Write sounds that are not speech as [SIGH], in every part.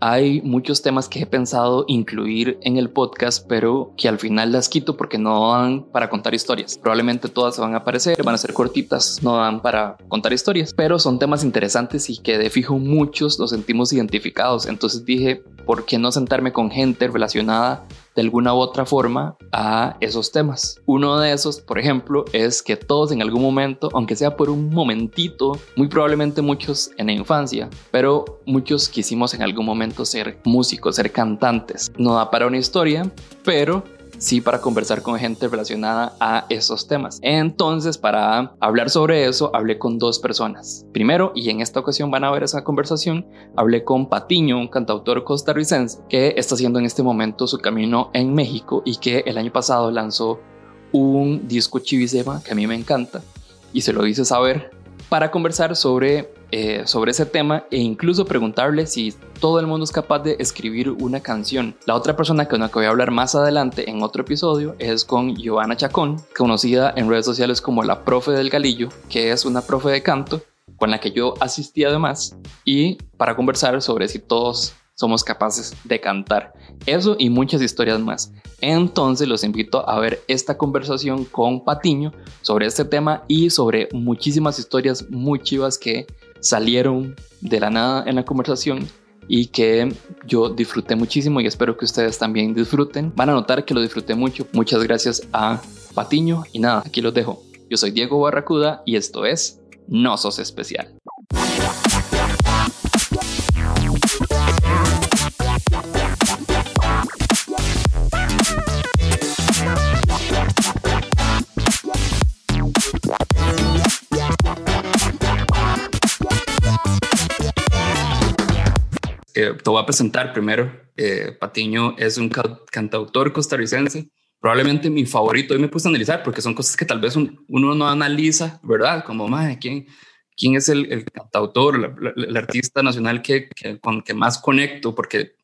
hay muchos temas que he pensado incluir en el podcast, pero que al final las quito porque no dan para contar historias. Probablemente todas van a aparecer, van a ser cortitas, no dan para contar historias, pero son temas interesantes y que de fijo muchos nos sentimos identificados. Entonces dije, ¿por qué no sentarme con gente relacionada de alguna u otra forma a esos temas. Uno de esos, por ejemplo, es que todos en algún momento, aunque sea por un momentito, muy probablemente muchos en la infancia, pero muchos quisimos en algún momento ser músicos, ser cantantes. No da para una historia, pero sí para conversar con gente relacionada a esos temas. Entonces, para hablar sobre eso, hablé con dos personas. Primero, y en esta ocasión van a ver esa conversación, hablé con Patiño, un cantautor costarricense que está haciendo en este momento su camino en México y que el año pasado lanzó un disco chivisema que a mí me encanta y se lo hice saber para conversar sobre eh, sobre ese tema e incluso preguntarle si todo el mundo es capaz de escribir una canción. La otra persona con la que voy a hablar más adelante en otro episodio es con Giovanna Chacón, conocida en redes sociales como la profe del galillo, que es una profe de canto con la que yo asistí además y para conversar sobre si todos somos capaces de cantar. Eso y muchas historias más. Entonces los invito a ver esta conversación con Patiño sobre este tema y sobre muchísimas historias muy chivas que salieron de la nada en la conversación y que yo disfruté muchísimo y espero que ustedes también disfruten. Van a notar que lo disfruté mucho. Muchas gracias a Patiño y nada, aquí los dejo. Yo soy Diego Barracuda y esto es No Sos Especial. Te voy a presentar primero. Eh, Patiño es un cantautor costarricense, probablemente mi favorito. Hoy me puse a analizar porque son cosas que tal vez uno no analiza, ¿verdad? Como, madre, ¿quién, quién es el, cantautor, el artista nacional que, con que más conecto? Porque,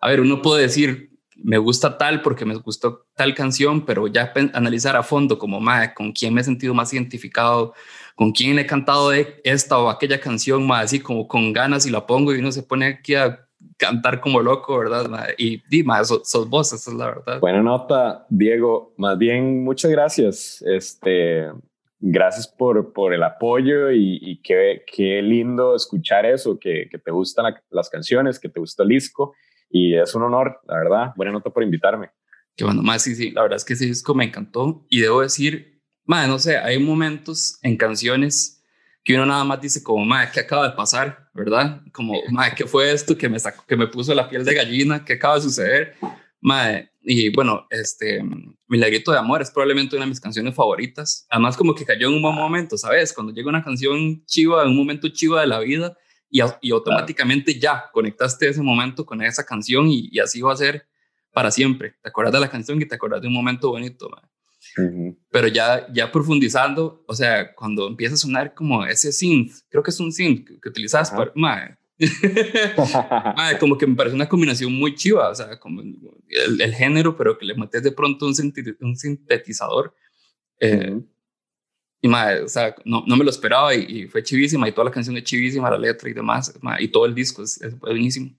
a ver, uno puede decir, me gusta tal porque me gustó tal canción, pero ya analizar a fondo como, madre, con quién me he sentido más identificado, con quién he cantado de esta o aquella canción, más así como con ganas y la pongo y uno se pone aquí a cantar como loco, ¿verdad? Y Dima, sos, sos vos, esa es la verdad. Buena nota, Diego. Más bien, muchas gracias. Este, gracias por, por el apoyo y, qué, qué, lindo escuchar eso, que, que te gustan las canciones, que te gusta el disco. Y es un honor, la verdad. Buena nota por invitarme. Qué bueno, más sí, sí, la verdad es que ese disco me encantó y debo decir Madre, no sé, hay momentos en canciones que uno nada más dice como, madre, ¿qué acaba de pasar? ¿Verdad? Como, madre, ¿qué fue esto que me, sacó, que me puso la piel de gallina? ¿Qué acaba de suceder? Madre, y bueno, este, Milagrito de Amor es probablemente una de mis canciones favoritas. Además, como que cayó en un buen momento, ¿sabes? Cuando llega una canción chiva, en un momento chiva de la vida, y, y automáticamente ya conectaste ese momento con esa canción y, y, así va a ser para siempre. Te acuerdas de la canción y te acuerdas de un momento bonito. Madre. Pero ya, ya profundizando, o sea, cuando empieza a sonar como ese synth, creo que es un synth que, utilizas para... Madre. [LAUGHS] como que me parece una combinación muy chiva, o sea, como el, género, pero que le metes de pronto un, un sintetizador. Eh, y madre, o sea, no, no me lo esperaba y, fue chivísima y toda la canción es chivísima, la letra y demás, y todo el disco es, es buenísimo.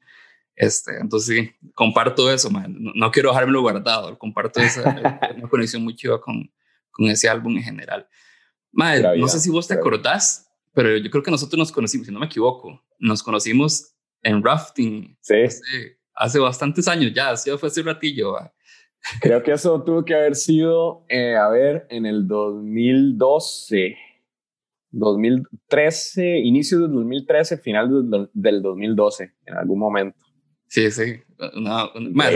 Este, entonces, sí, comparto eso, man. No, quiero dejármelo guardado, comparto esa [LAUGHS] una conexión muy chiva con, con ese álbum en general. Madre, no sé si vos te acordás, pero yo creo que nosotros nos conocimos, si no me equivoco, nos conocimos en rafting. Sí. Hace, bastantes años ya, así fue hace un ratillo. Creo que eso tuvo que haber sido, eh, a ver, en el 2012. 2013, inicio del 2013, final del, del 2012, en algún momento. Sí, sí. la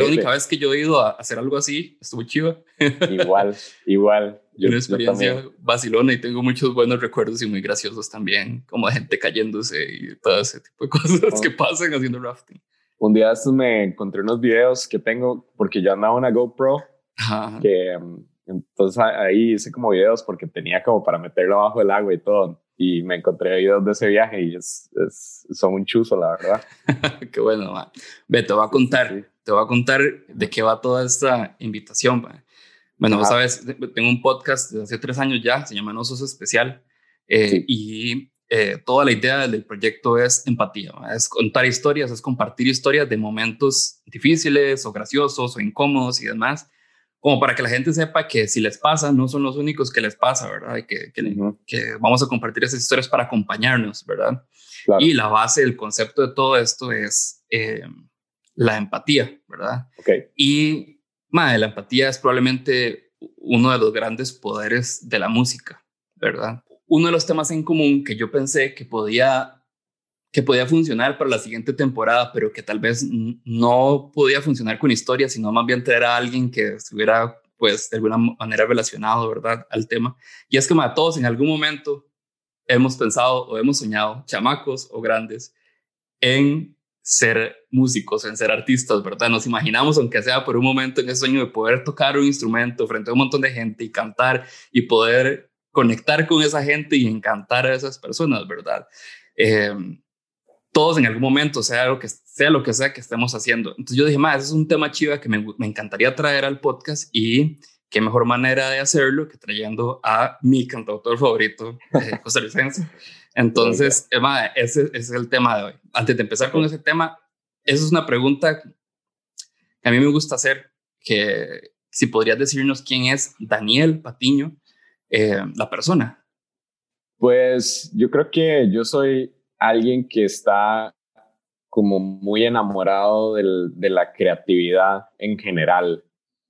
única vez que yo he ido a hacer algo así, estuvo chido. Igual, igual. [LAUGHS] Yo, una experiencia vacilona y tengo muchos buenos recuerdos y muy graciosos también, como de gente cayéndose y todo ese tipo de [LAUGHS] cosas que pasan haciendo rafting. Un día estos me encontré unos videos que tengo porque yo andaba una GoPro que mm, entonces ahí hice como videos porque tenía como para meterlo abajo del agua y todo y me encontré videos de ese viaje y es, son un chuzo, la verdad. [LAUGHS] Qué bueno, man. Ve, te voy a contar, te voy a contar de qué va toda esta invitación. Man. Bueno, vos sabes, tengo un podcast desde hace tres años ya, se llama No Sos Especial, eh, y eh, toda la idea del proyecto es empatía, es contar historias, es compartir historias de momentos difíciles o graciosos o incómodos y demás, como para que la gente sepa que si les pasa, no son los únicos que les pasa, ¿verdad? Y que, que, vamos a compartir esas historias para acompañarnos, ¿verdad? Y la base del concepto de todo esto es eh, la empatía, ¿verdad? Okay. Y madre, la empatía es probablemente uno de los grandes poderes de la música, ¿verdad? Uno de los temas en común que yo pensé que podía que podía funcionar para la siguiente temporada, pero que tal vez no podía funcionar con historia, sino más bien traer a alguien que estuviera, pues, de alguna manera relacionado, ¿verdad?, al tema. Y es que a todos en algún momento hemos pensado o hemos soñado, chamacos o grandes, en ser músicos, en ser artistas, ¿verdad? Nos imaginamos, aunque sea por un momento, en ese sueño de poder tocar un instrumento frente a un montón de gente y cantar y poder conectar con esa gente y encantar a esas personas, ¿verdad? Eh, todos en algún momento, sea lo que sea, lo que sea que estemos haciendo. Entonces yo dije, más, es un tema chiva que me, me, encantaría traer al podcast y qué mejor manera de hacerlo que trayendo a mi cantautor favorito eh, [LAUGHS] costarricense. Entonces, Emma, ese, ese, es el tema de hoy. Antes de empezar con ese tema, esa es una pregunta que a mí me gusta hacer, que si podrías decirnos quién es Daniel Patiño, eh, la persona. Pues yo creo que yo soy alguien que está como muy enamorado de la creatividad en general.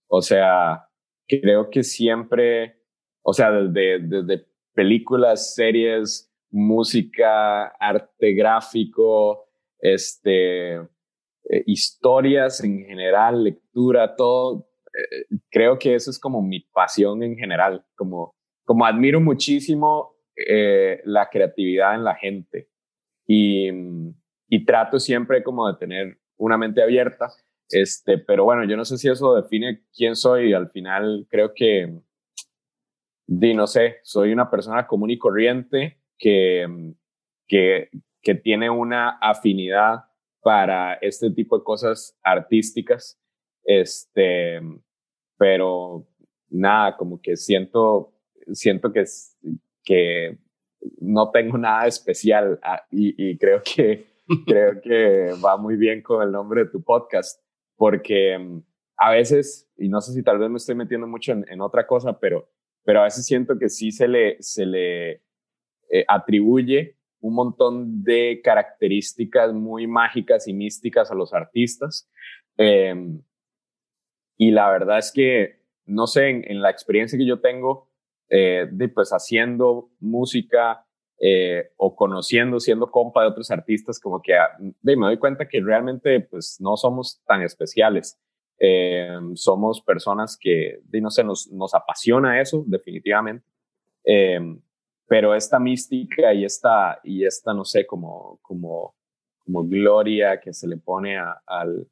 O sea, creo que siempre, o sea, desde, películas, series, música, arte gráfico, este, eh, historias en general, lectura, todo, eh, creo que eso es como mi pasión en general, como, como admiro muchísimo eh, la creatividad en la gente y, y trato siempre como de tener una mente abierta. Este, pero bueno, yo no sé si eso define quién soy. Al final creo que, di, no sé, soy una persona común y corriente que, que, que tiene una afinidad para este tipo de cosas artísticas. Este, pero nada, como que siento, siento que, que no tengo nada especial ah, y, creo que [LAUGHS] creo que va muy bien con el nombre de tu podcast porque mm, a veces y no sé si tal vez me estoy metiendo mucho en, otra cosa pero pero a veces siento que sí se le se le eh, atribuye un montón de características muy mágicas y místicas a los artistas em, y la verdad es que no sé en la experiencia que yo tengo eh, de, pues haciendo música eh, o conociendo, siendo compa de otros artistas, como que ah, de, me doy cuenta que realmente pues no somos tan especiales. Eh, somos personas que, de, no sé, nos, nos apasiona eso, definitivamente. pero esta mística y esta, y esta, no sé, como, como, como gloria que se le pone al,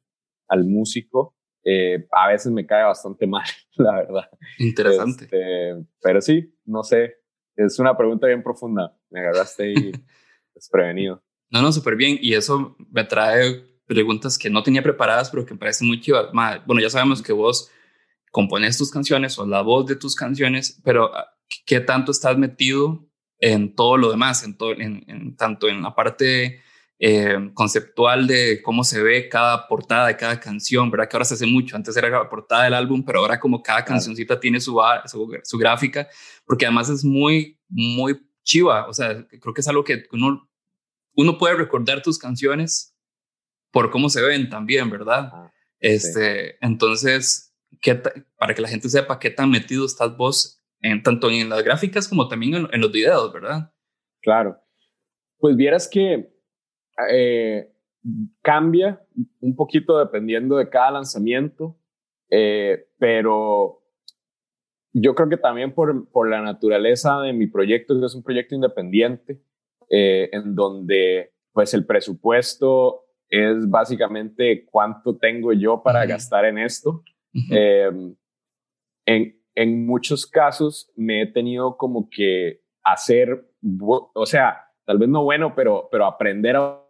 al músico, eh, a veces me cae bastante mal, [LAUGHS] la verdad. Interesante. Este, pero sí, no sé, es una pregunta bien profunda. Me agarraste ahí [LAUGHS] desprevenido. No, no, súper bien. Y eso me trae preguntas que no tenía preparadas, pero que me parecen muy chivas. Bueno, ya sabemos que vos compones tus canciones o la voz de tus canciones, pero ah, ¿qué tanto estás metido en todo lo demás? En, todo, en, en tanto en la parte eh, conceptual de cómo se ve cada portada de cada canción, ¿verdad? Que ahora se hace mucho, antes era la portada del álbum, pero ahora como cada cancioncita tiene su, su, gráfica, porque además es muy, muy chiva, o sea, creo que es algo que uno, uno puede recordar tus canciones por cómo se ven también, ¿verdad? Ah, este, Entonces, ¿qué para que la gente sepa qué tan metido estás vos, en, tanto en las gráficas como también en, en los videos, ¿verdad? Claro. Pues vieras que eh, cambia un poquito dependiendo de cada lanzamiento, eh, pero yo creo que también por, por, la naturaleza de mi proyecto, que es un proyecto independiente, eh, en donde pues el presupuesto es básicamente cuánto tengo yo para gastar en esto. Em, en, en muchos casos me he tenido como que hacer, o sea, tal vez no bueno, pero, pero aprender a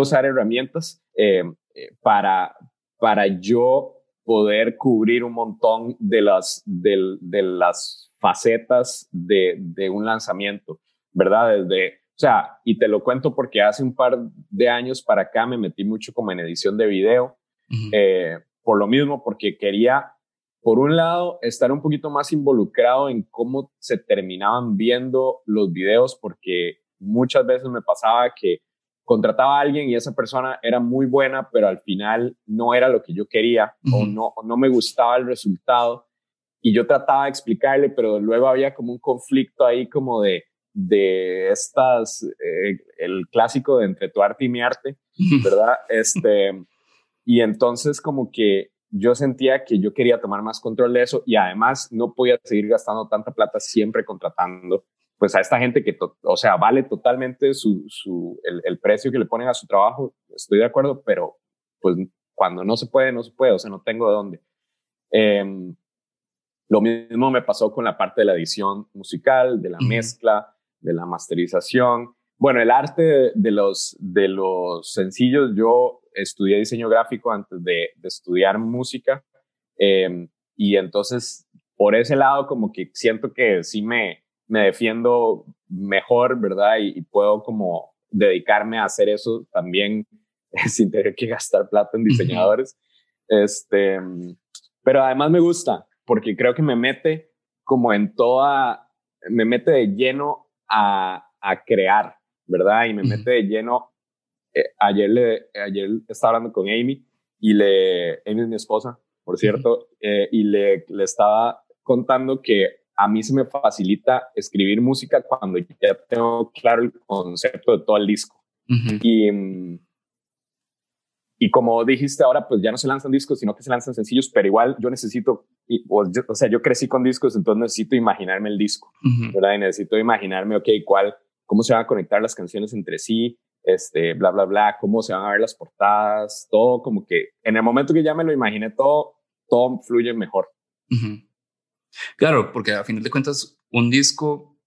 usar herramientas eh, eh, para, para yo poder cubrir un montón de las, de, las facetas de, de, un lanzamiento, ¿verdad? Desde O sea, y te lo cuento porque hace un par de años para acá me metí mucho como en edición de video, eh, por lo mismo, porque quería, por un lado, estar un poquito más involucrado en cómo se terminaban viendo los videos, porque muchas veces me pasaba que contrataba a alguien y esa persona era muy buena, pero al final no era lo que yo quería o no, no me gustaba el resultado. Y yo trataba de explicarle, pero luego había como un conflicto ahí como de, de estas, eh, el clásico de entre tu arte y mi arte, ¿verdad? Este, y entonces como que yo sentía que yo quería tomar más control de eso y además no podía seguir gastando tanta plata siempre contratando pues a esta gente que, o sea, vale totalmente su, su, el, el, precio que le ponen a su trabajo, estoy de acuerdo, pero pues cuando no se puede, no se puede, o sea, no tengo de dónde. Em, lo mismo me pasó con la parte de la edición musical, de la mezcla, de la masterización. Bueno, el arte de los, de los sencillos, yo estudié diseño gráfico antes de, de estudiar música eh, y entonces por ese lado como que siento que sí me, me defiendo mejor, ¿verdad? Y, puedo como dedicarme a hacer eso también [LAUGHS] sin tener que gastar plata en diseñadores. este, pero además me gusta porque creo que me mete como en toda, me mete de lleno a, a crear, ¿verdad? Y me mete de lleno. Eh, ayer, le, ayer estaba hablando con Amy y le, Amy es mi esposa, por cierto, eh, y le, le estaba contando que a mí se me facilita escribir música cuando ya tengo claro el concepto de todo el disco. Y, y como dijiste ahora, pues ya no se lanzan discos, sino que se lanzan sencillos, pero igual yo necesito, o, sea, yo crecí con discos, entonces necesito imaginarme el disco, ¿verdad? Y necesito imaginarme, ok, cuál, cómo se van a conectar las canciones entre sí, este, bla, bla, bla, cómo se van a ver las portadas, todo como que en el momento que ya me lo imaginé todo, todo fluye mejor. Claro, porque a final de cuentas, un disco,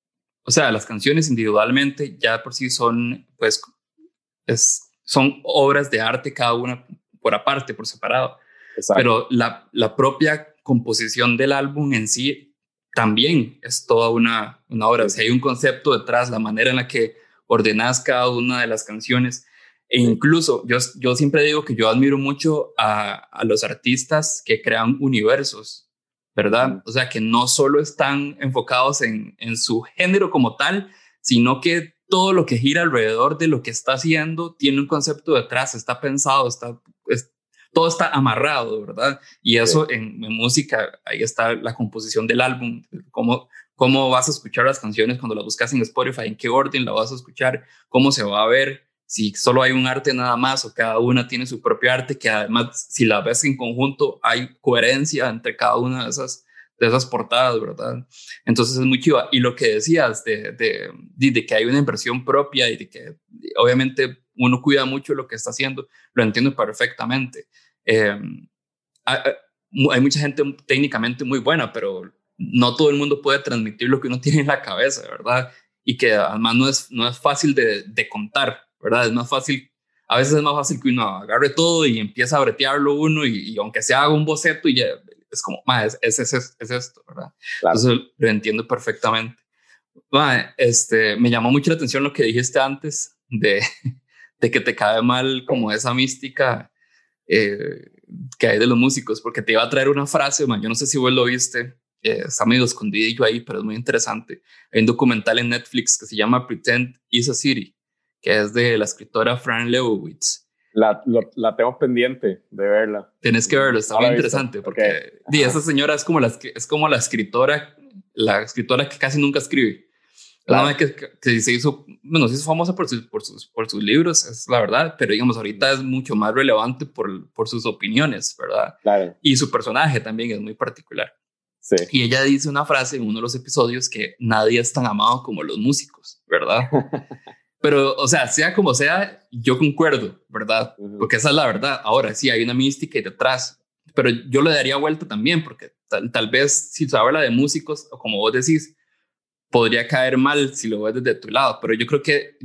o sea, las canciones individualmente ya por sí son, pues, es, son obras de arte cada una por aparte, por separado. Pero la, la propia composición del álbum en sí también es toda una, una obra. O sea, hay un concepto detrás, la manera en la que ordenas cada una de las canciones. E incluso yo, yo siempre digo que yo admiro mucho a, a los artistas que crean universos. ¿Verdad? O sea, que no solo están enfocados en, en su género como tal, sino que todo lo que gira alrededor de lo que está haciendo tiene un concepto detrás, está pensado, está, todo está amarrado, ¿verdad? Y eso en, música, ahí está la composición del álbum, cómo, cómo vas a escuchar las canciones cuando las buscas en Spotify, en qué orden la vas a escuchar, cómo se va a ver, si solo hay un arte nada más o cada una tiene su propio arte, que además si la ves en conjunto hay coherencia entre cada una de esas, de esas portadas, ¿verdad? Entonces es muy chiva. Y lo que decías de, de, que hay una inversión propia y de que obviamente uno cuida mucho lo que está haciendo, lo entiendo perfectamente. Em, hay mucha gente técnicamente muy buena, pero no todo el mundo puede transmitir lo que uno tiene en la cabeza, ¿verdad? Y que además no es, no es fácil de, de contar. ¿Verdad? Es más fácil, a veces es más fácil que uno agarre todo y empiece a bretearlo uno y, aunque se haga un boceto y ya, es como, es, es, es, esto, ¿verdad? Entonces lo entiendo perfectamente. este, me llamó mucho la atención lo que dijiste antes de, [LAUGHS] de que te cae mal como esa mística eh, que hay de los músicos, porque te iba a traer una frase, man, yo no sé si vos lo viste, eh, está medio escondido ahí, pero es muy interesante. Hay un documental en Netflix que se llama Pretend is a City que es de la escritora Fran Lebowitz. La, la tengo pendiente de verla. Tienes que verlo, está muy interesante porque esa señora es como, la, es como la escritora, la escritora que casi nunca escribe. La que, que, se hizo, bueno, se hizo famosa por, sus, por, sus, por sus libros, es la verdad, pero digamos, ahorita es mucho más relevante por, por sus opiniones, ¿verdad? Claro. Y su personaje también es muy particular. Sí. Y ella dice una frase en uno de los episodios que nadie es tan amado como los músicos, ¿verdad? [LAUGHS] Pero, o sea, sea como sea, yo concuerdo, ¿verdad? Porque esa es la verdad. Ahora sí, hay una mística y detrás, pero yo le daría vuelta también, porque tal, vez si se habla de músicos, o como vos decís, podría caer mal si lo ves desde tu lado, pero yo creo que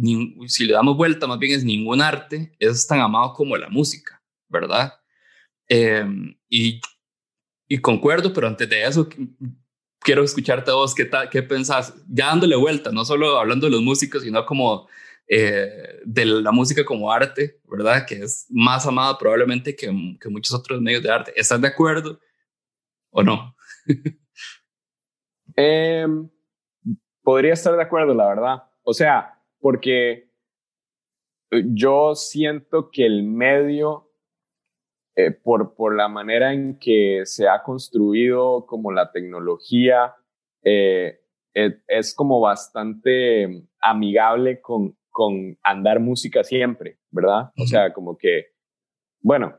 si le damos vuelta, más bien es ningún arte es tan amado como la música, ¿verdad? Em, y, y concuerdo, pero antes de eso, quiero escucharte a vos, ¿qué, qué pensás? Ya dándole vuelta, no solo hablando de los músicos, sino como eh, de la música como arte, ¿verdad? Que es más amada probablemente que, que muchos otros medios de arte. ¿Estás de acuerdo o no? [LAUGHS] Em, podría estar de acuerdo, la verdad. O sea, porque yo siento que el medio, eh, por, por la manera en que se ha construido como la tecnología, eh, es, como bastante amigable con, con andar música siempre, ¿verdad? O sea, como que, bueno,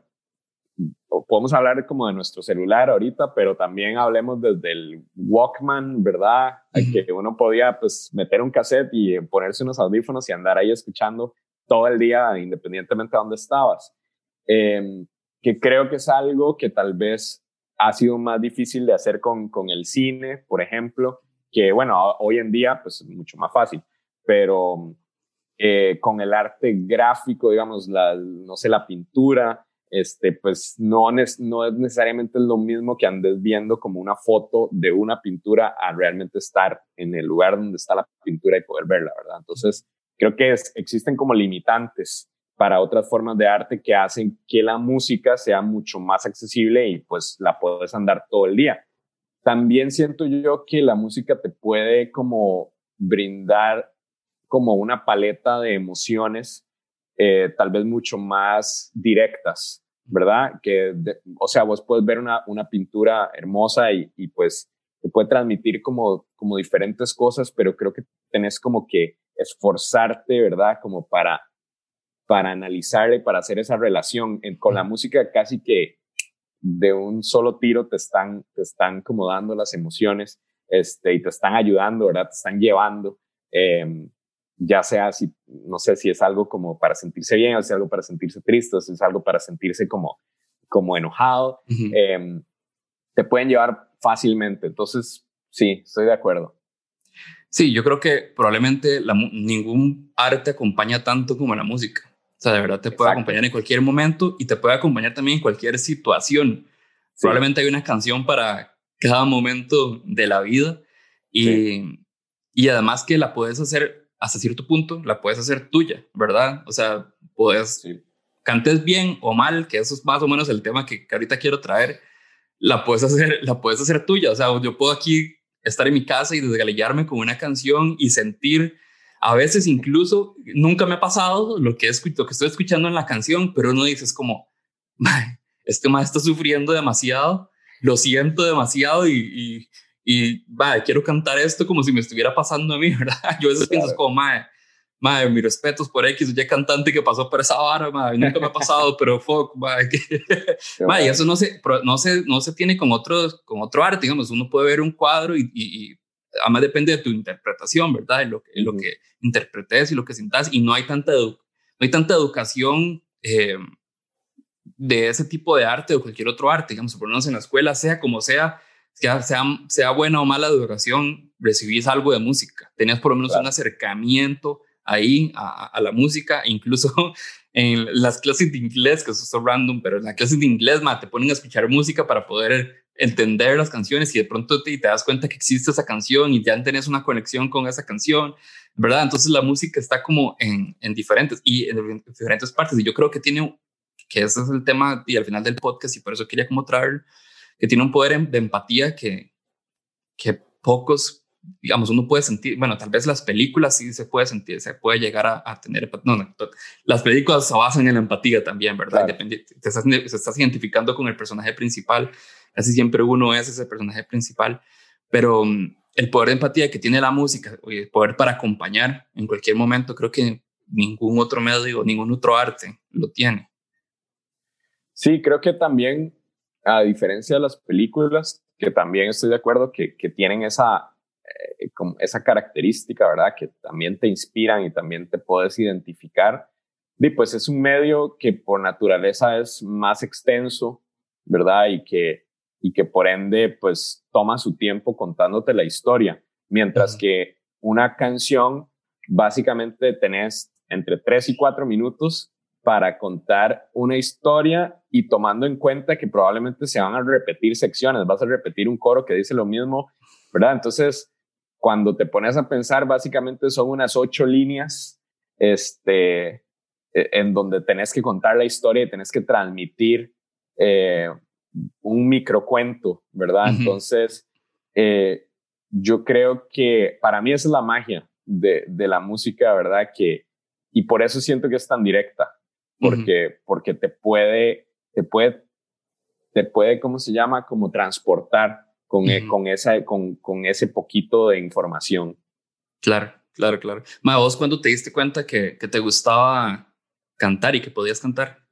podemos hablar como de nuestro celular ahorita, pero también hablemos desde el Walkman, ¿verdad? Que uno podía pues meter un cassette y ponerse unos audífonos y andar ahí escuchando todo el día, independientemente de dónde estabas. Em, que creo que es algo que tal vez ha sido más difícil de hacer con, con el cine, por ejemplo, que bueno, hoy en día pues es mucho más fácil, pero eh, con el arte gráfico, digamos, la, no sé, la pintura, este, pues no, no es necesariamente lo mismo que andes viendo como una foto de una pintura a realmente estar en el lugar donde está la pintura y poder verla, ¿verdad? Entonces, creo que existen como limitantes para otras formas de arte que hacen que la música sea mucho más accesible y pues la puedes andar todo el día. También siento yo que la música te puede como brindar como una paleta de emociones eh, tal vez mucho más directas, ¿verdad? Que, o sea, vos puedes ver una, una pintura hermosa y, y, pues te puede transmitir como, como diferentes cosas, pero creo que tenés como que esforzarte, ¿verdad? Como para, para analizar y para hacer esa relación. con la música casi que de un solo tiro te están, te están como dando las emociones este, y te están ayudando, ¿verdad? Te están llevando. Eh, ya sea si, no sé si es algo como para sentirse bien o si es algo para sentirse triste o si es algo para sentirse como, como enojado, em, te pueden llevar fácilmente. Entonces, sí, estoy de acuerdo. Sí, yo creo que probablemente ningún arte acompaña tanto como la música. O sea, de verdad te puede acompañar en cualquier momento y te puede acompañar también en cualquier situación. Probablemente hay una canción para cada momento de la vida y, y además que la puedes hacer hasta cierto punto la puedes hacer tuya, ¿verdad? O sea, puedes, cantes bien o mal, que eso es más o menos el tema que, ahorita quiero traer, la puedes hacer, [LAUGHS] la puedes hacer tuya. O sea, yo puedo aquí estar en mi casa y desgalillarme con una canción y sentir, a veces incluso, nunca me ha pasado lo que, lo que estoy escuchando en la canción, pero uno dice, es como, este maestro está sufriendo demasiado, lo siento demasiado y, y va, quiero cantar esto como si me estuviera pasando a mí, [LAUGHS] ¿verdad? Yo a veces pienso como, madre, madre, mis respetos por X, ya cantante que pasó por esa vara, madre, nunca me ha pasado, pero fuck, madre, [LAUGHS] madre, y eso no se, no se, no se tiene con otro, con otro arte, digamos, uno puede ver un cuadro y, y, además depende de tu interpretación, ¿verdad? De lo, que, lo que interpretes y lo que sientas, y no hay tanta, no hay tanta educación eh, de ese tipo de arte o cualquier otro arte, digamos, por lo menos en la escuela, sea como sea, sea, sea, sea buena o mala educación, recibís algo de música. Tenías por lo menos un acercamiento ahí a, la música, [LAUGHS] incluso en las clases de inglés, que eso es random, pero en las clases de inglés, ma, te ponen a escuchar música para poder entender las canciones y de pronto te, te das cuenta que existe esa canción y ya tenés una conexión con esa canción, ¿verdad? Entonces la música está como en, en diferentes y en diferentes partes y yo creo que tiene, que ese es el tema y al final del podcast y por eso quería como traer que tiene un poder em, de empatía que, que pocos, digamos, uno puede sentir, bueno, tal vez las películas sí se puede sentir, se puede llegar a, tener, no, no, las películas se basan en la empatía también, ¿verdad? Te estás, estás identificando con el personaje principal, casi siempre uno es ese personaje principal, pero mm, el poder de empatía que tiene la música, el poder para acompañar en cualquier momento, creo que ningún otro medio, ningún otro arte lo tiene. Sí, creo que también a diferencia de las películas, que también estoy de acuerdo que, que tienen esa, eh, esa característica, ¿verdad? Que también te inspiran y también te puedes identificar. Y pues es un medio que por naturaleza es más extenso, ¿verdad? Y que, y que por ende, pues toma su tiempo contándote la historia. Mientras que una canción, básicamente tenés entre tres y cuatro minutos para contar una historia y tomando en cuenta que probablemente se van a repetir secciones, vas a repetir un coro que dice lo mismo ¿verdad? Entonces, cuando te pones a pensar, básicamente son unas ocho líneas este, e, en donde tenés que contar la historia y tenés que transmitir eh, un microcuento, ¿verdad? Entonces, eh, yo creo que para mí esa es la magia de, de, la música, ¿verdad? Que, y por eso siento que es tan directa, porque, porque te puede, te puede, te puede, ¿cómo se llama? Como transportar con, e, con, esa, con, con, ese poquito de información. Claro, claro, claro. Ma, vos cuando te diste cuenta que, que te gustaba cantar y que podías cantar?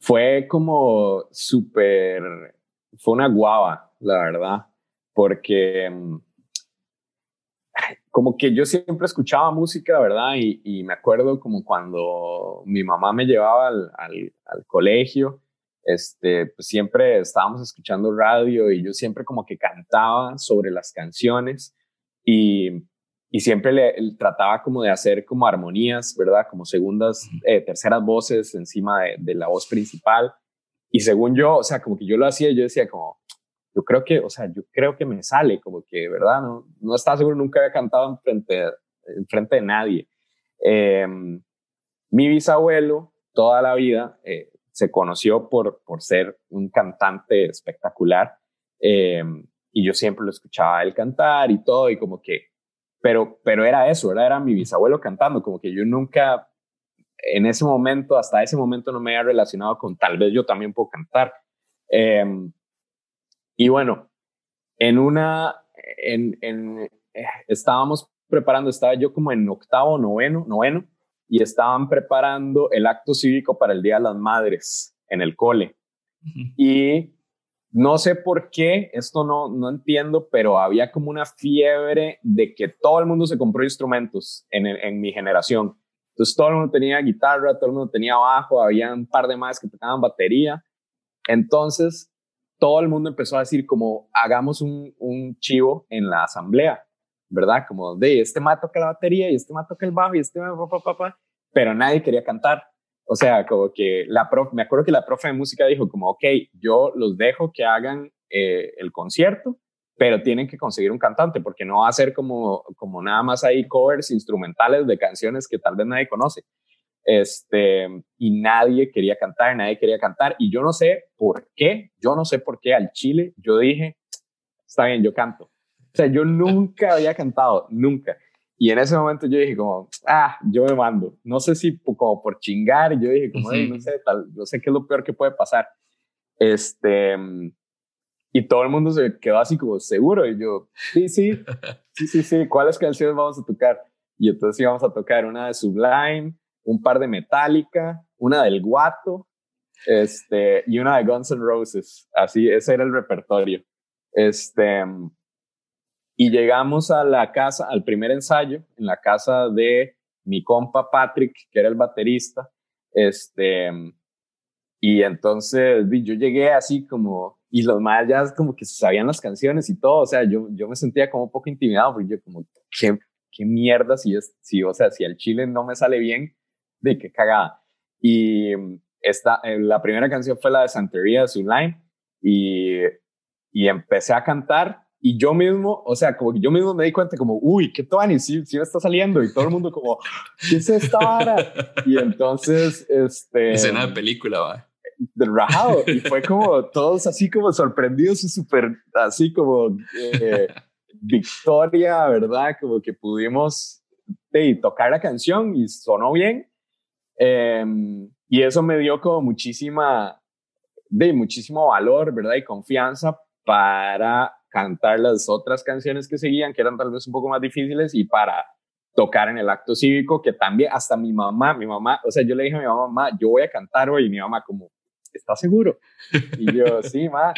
Fue como súper, fue una guava, la verdad, porque mm, como que yo siempre escuchaba música, ¿verdad? Y, y me acuerdo como cuando mi mamá me llevaba al, al, al colegio este, pues siempre estábamos escuchando radio y yo siempre como que cantaba sobre las canciones y, y siempre le, trataba como de hacer como armonías, ¿verdad? Como segundas, eh, terceras voces encima de, de, la voz principal. Y según yo, o sea, como que yo lo hacía, yo decía como, yo creo que, o sea, yo creo que me sale, como que, ¿verdad? No, no estaba seguro, nunca había cantado en frente, en frente de nadie. Eh, mi bisabuelo, toda la vida, eh, se conoció por, por ser un cantante espectacular eh, y yo siempre lo escuchaba él cantar y todo y como que, pero, pero era eso, era, era mi bisabuelo cantando, como que yo nunca en ese momento, hasta ese momento no me había relacionado con tal vez yo también puedo cantar. Eh, y bueno, en una, en, en, eh, estábamos preparando, estaba yo como en octavo, noveno, noveno, y estaban preparando el acto cívico para el Día de las Madres en el cole. Y no sé por qué, esto no, no entiendo, pero había como una fiebre de que todo el mundo se compró instrumentos en, en mi generación. Entonces todo el mundo tenía guitarra, todo el mundo tenía bajo, había un par de más que tocaban batería. Entonces todo el mundo empezó a decir como hagamos un, un chivo en la asamblea. ¿verdad? Como de este ma toca la batería y este ma toca el bajo y este ma pa, pa, pa, pero nadie quería cantar. O sea, como que la profe, me acuerdo que la profe de música dijo como, ok, yo los dejo que hagan eh, el concierto, pero tienen que conseguir un cantante porque no va a ser como, como nada más ahí covers instrumentales de canciones que tal vez nadie conoce. Este, y nadie quería cantar, nadie quería cantar. Y yo no sé por qué, yo no sé por qué al Chile yo dije, está bien, yo canto sea, yo nunca [LAUGHS] había cantado, nunca. Y en ese momento yo dije como, ah, yo me mando. No sé si como por chingar, yo dije como, no sé, tal, no sé qué es lo peor que puede pasar. Este, y todo el mundo se quedó así como seguro. Y yo, sí, sí, [LAUGHS] sí, sí, sí, ¿cuáles canciones vamos a tocar? Y entonces íbamos a tocar una de Sublime, un par de Metallica, una del Guato, este, y una de Guns N' Roses. Así, ese era el repertorio. Este, y llegamos a la casa, al primer ensayo, en la casa de mi compa Patrick, que era el baterista. Este, y entonces yo llegué así como, y los más ya como que sabían las canciones y todo. O sea, yo, yo me sentía como un poco intimidado, porque yo como, ¿qué, qué mierda si es, si, o sea, si el chile no me sale bien, de qué cagada. Y esta, eh, la primera canción fue la de Santería de Sublime y, y empecé a cantar y yo mismo, o sea, como que yo mismo me di cuenta como, uy, qué Tony, sí, sí me está saliendo. Y todo el mundo como, ¿qué es esta vara? Y entonces, este... Escena de película, va. Del rajado. Y fue como todos así como sorprendidos y súper así como eh, victoria, ¿verdad? Como que pudimos tocar la canción y sonó bien. Em, y eso me dio como muchísima, de muchísimo valor, ¿verdad? Y confianza para cantar las otras canciones que seguían, que eran tal vez un poco más difíciles, y para tocar en el acto cívico, que también hasta mi mamá, mi mamá, o sea, yo le dije a mi mamá, yo voy a cantar hoy, y mi mamá como, ¿estás seguro? Y yo, sí, ma.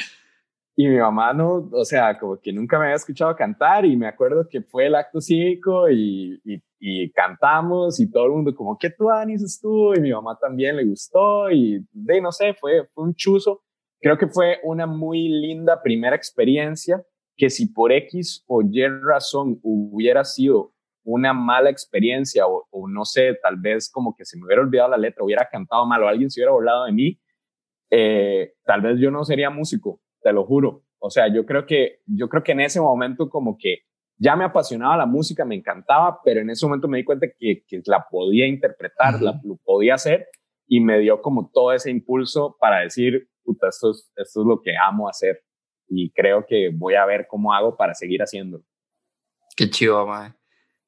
Y mi mamá no, o sea, como que nunca me había escuchado cantar y me acuerdo que fue el acto cívico y, y, cantamos y todo el mundo como, ¿qué tú Anis tú? Y mi mamá también le gustó y de, no sé, fue, fue un chuzo. Creo que fue una muy linda primera experiencia que si por X o Y razón hubiera sido una mala experiencia o, no sé, tal vez como que se me hubiera olvidado la letra, hubiera cantado mal o alguien se hubiera burlado de mí, eh, tal vez yo no sería músico, te lo juro. O sea, yo creo que, yo creo que en ese momento como que ya me apasionaba la música, me encantaba, pero en ese momento me di cuenta que, que la podía interpretar, la, lo podía hacer y me dio como todo ese impulso para decir, puta, esto es, esto es lo que amo hacer y creo que voy a ver cómo hago para seguir haciendo. Qué chido, mae.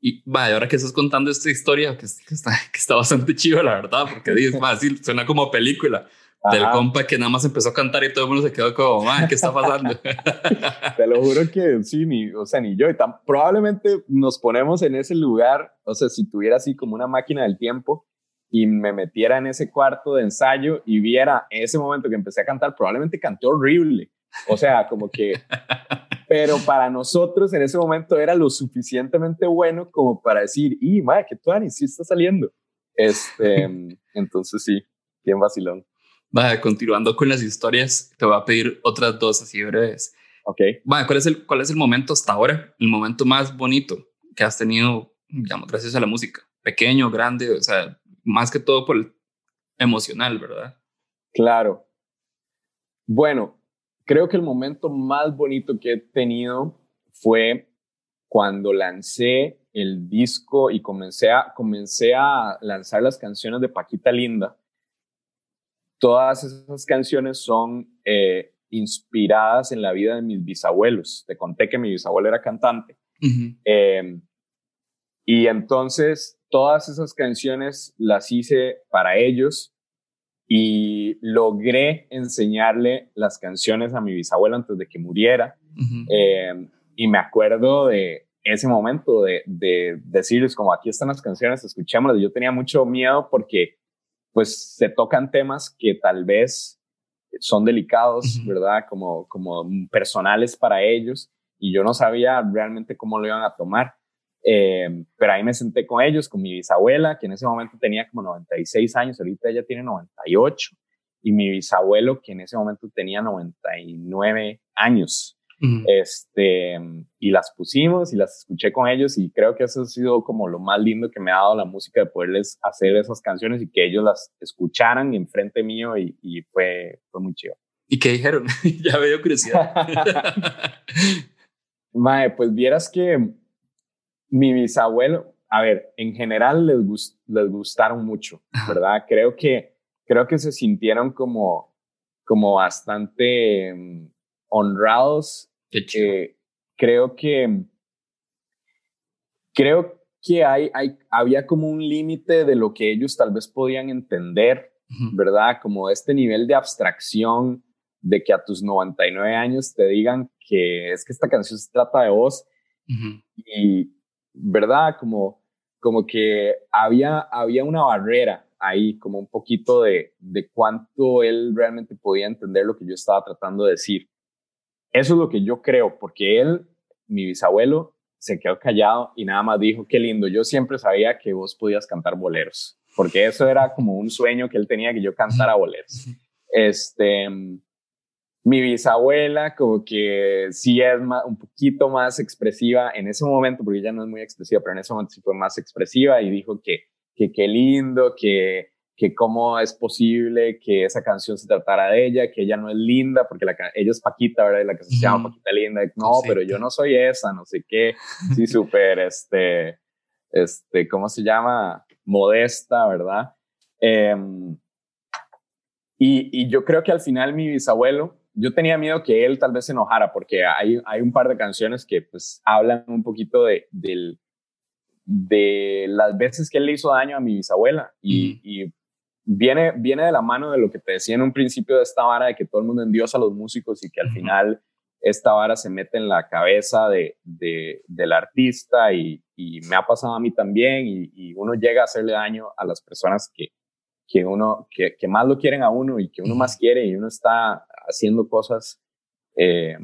Y vaya, ahora que estás contando esta historia, que, está, que está bastante chido, la verdad, porque es fácil, suena como película del compa que nada más empezó a cantar y todo el mundo se quedó como, man, ¿qué está pasando? [LAUGHS] Te lo juro que sí, ni, o sea, ni yo. Y tan, probablemente nos ponemos en ese lugar, o sea, si tuviera así como una máquina del tiempo y me metiera en ese cuarto de ensayo y viera ese momento que empecé a cantar, probablemente canté horrible. O sea, como que... [LAUGHS] Pero para nosotros en ese momento era lo suficientemente bueno como para decir, y madre, que tú sí está saliendo. Este, [LAUGHS] entonces sí, bien vacilón. Va, continuando con las historias, te voy a pedir otras dos así breves. Ok. Va, ¿cuál es, el, ¿cuál es el momento hasta ahora, el momento más bonito que has tenido, digamos, gracias a la música? Pequeño, grande, o sea, más que todo por el emocional, ¿verdad? Claro. Bueno, creo que el momento más bonito que he tenido fue cuando lancé el disco y comencé a, comencé a lanzar las canciones de Paquita Linda todas esas canciones son eh, inspiradas en la vida de mis bisabuelos. Te conté que mi bisabuelo era cantante. Em, y entonces todas esas canciones las hice para ellos y logré enseñarle las canciones a mi bisabuelo antes de que muriera. Em, y me acuerdo de ese momento de, de decirles como aquí están las canciones, escuchémoslas. Yo tenía mucho miedo porque pues se tocan temas que tal vez son delicados, ¿verdad? Como, como personales para ellos y yo no sabía realmente cómo lo iban a tomar. Eh, pero ahí me senté con ellos, con mi bisabuela, que en ese momento tenía como 96 años, ahorita ella tiene 98, y mi bisabuelo, que en ese momento tenía 99 años este, y las pusimos y las escuché con ellos y creo que eso ha sido como lo más lindo que me ha dado la música de poderles hacer esas canciones y que ellos las escucharan enfrente mío y, y fue, fue muy chido. ¿Y qué dijeron? [LAUGHS] ya veo curiosidad. [LAUGHS] Mae, pues vieras que mi bisabuelo, a ver, en general les, les gustaron mucho, ¿verdad? Creo que, creo que se sintieron como, como bastante eh, creo que creo que hay, hay, había como un límite de lo que ellos tal vez podían entender, ¿verdad? Como este nivel de abstracción de que a tus 99 años te digan que es que esta canción se trata de vos y, ¿verdad? Como, como que había, había una barrera ahí, como un poquito de, de cuánto él realmente podía entender lo que yo estaba tratando de decir. Eso es lo que yo creo, porque él, mi bisabuelo, se quedó callado y nada más dijo, qué lindo, yo siempre sabía que vos podías cantar boleros, porque eso era como un sueño que él tenía que yo cantara boleros. Este, mi bisabuela como que sí es un poquito más expresiva en ese momento, porque ella no es muy expresiva, pero en ese momento sí fue más expresiva y dijo que, que qué lindo, que que cómo es posible que esa canción se tratara de ella, que ella no es linda, porque la, ella es Paquita, ¿verdad? La canción se llama Paquita Linda. No, pero yo no soy esa, no sé qué. Sí, [LAUGHS] súper, este, este, ¿cómo se llama? Modesta, ¿verdad? Em, y, y, yo creo que al final mi bisabuelo, yo tenía miedo que él tal vez se enojara, porque hay, hay un par de canciones que pues hablan un poquito de, del, de las veces que él le hizo daño a mi bisabuela y, y viene, viene de la mano de lo que te decía en un principio de esta vara, de que todo el mundo endiosa a los músicos y que al final esta vara se mete en la cabeza de, de del artista y, y, me ha pasado a mí también y, y, uno llega a hacerle daño a las personas que, que uno, que, que, más lo quieren a uno y que uno más quiere y uno está haciendo cosas, eh,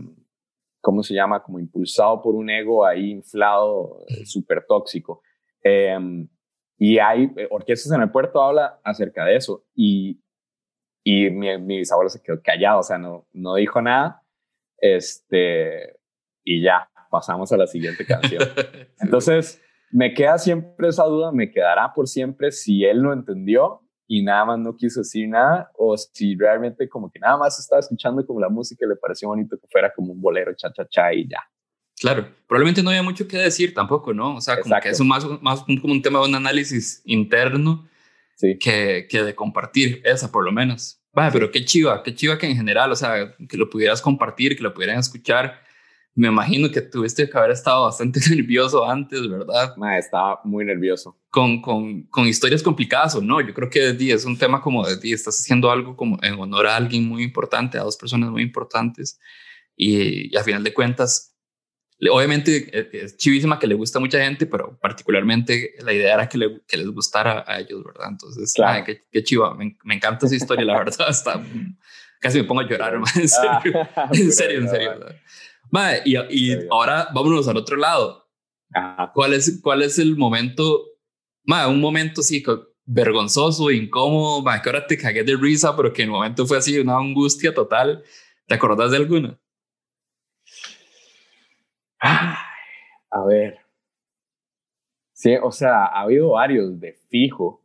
¿cómo se llama? Como impulsado por un ego ahí inflado, eh, súper tóxico. Eh, y hay eh, orquestas en el puerto habla acerca de eso. Y, y mi, mi bisabuelo se quedó callado, o sea, no, no dijo nada. Este, y ya, pasamos a la siguiente canción. [LAUGHS] Entonces, me queda siempre esa duda, me quedará por siempre si él no entendió y nada más no quiso decir nada o si realmente como que nada más estaba escuchando como la música y le pareció bonito que fuera como un bolero cha cha cha y ya. Claro, probablemente no había mucho que decir tampoco, ¿no? O sea, como que es más, más como un tema de un análisis interno sí. que, que de compartir esa por lo menos. Vaya, pero qué chiva, qué chiva que en general, o sea, que lo pudieras compartir, que lo pudieran escuchar me imagino que tuviste que haber estado bastante [LAUGHS] nervioso antes, ¿verdad? estaba muy nervioso. Con, con, con, historias complicadas o no. Yo creo que es un tema como de ti, estás haciendo algo como en honor a alguien muy importante, a dos personas muy importantes. Y, y a final de cuentas, obviamente eh, es chivísima que le gusta a mucha gente, pero particularmente la idea era que, le, que les gustara a ellos, ¿verdad? Entonces, claro. qué, qué, chiva, me, me, encanta esa historia, la verdad, [LAUGHS] hasta casi me pongo a llorar, [LAUGHS] en serio, [LAUGHS] ah, en serio, en serio. y, y ahora vámonos al otro lado. ¿Cuál es, ¿Cuál es el momento? un momento sí vergonzoso, incómodo, que ahora te cagué de risa, pero que en el momento fue así una angustia total. ¿Te acordás de alguna? A ver. Sí, o sea, ha habido varios de fijo.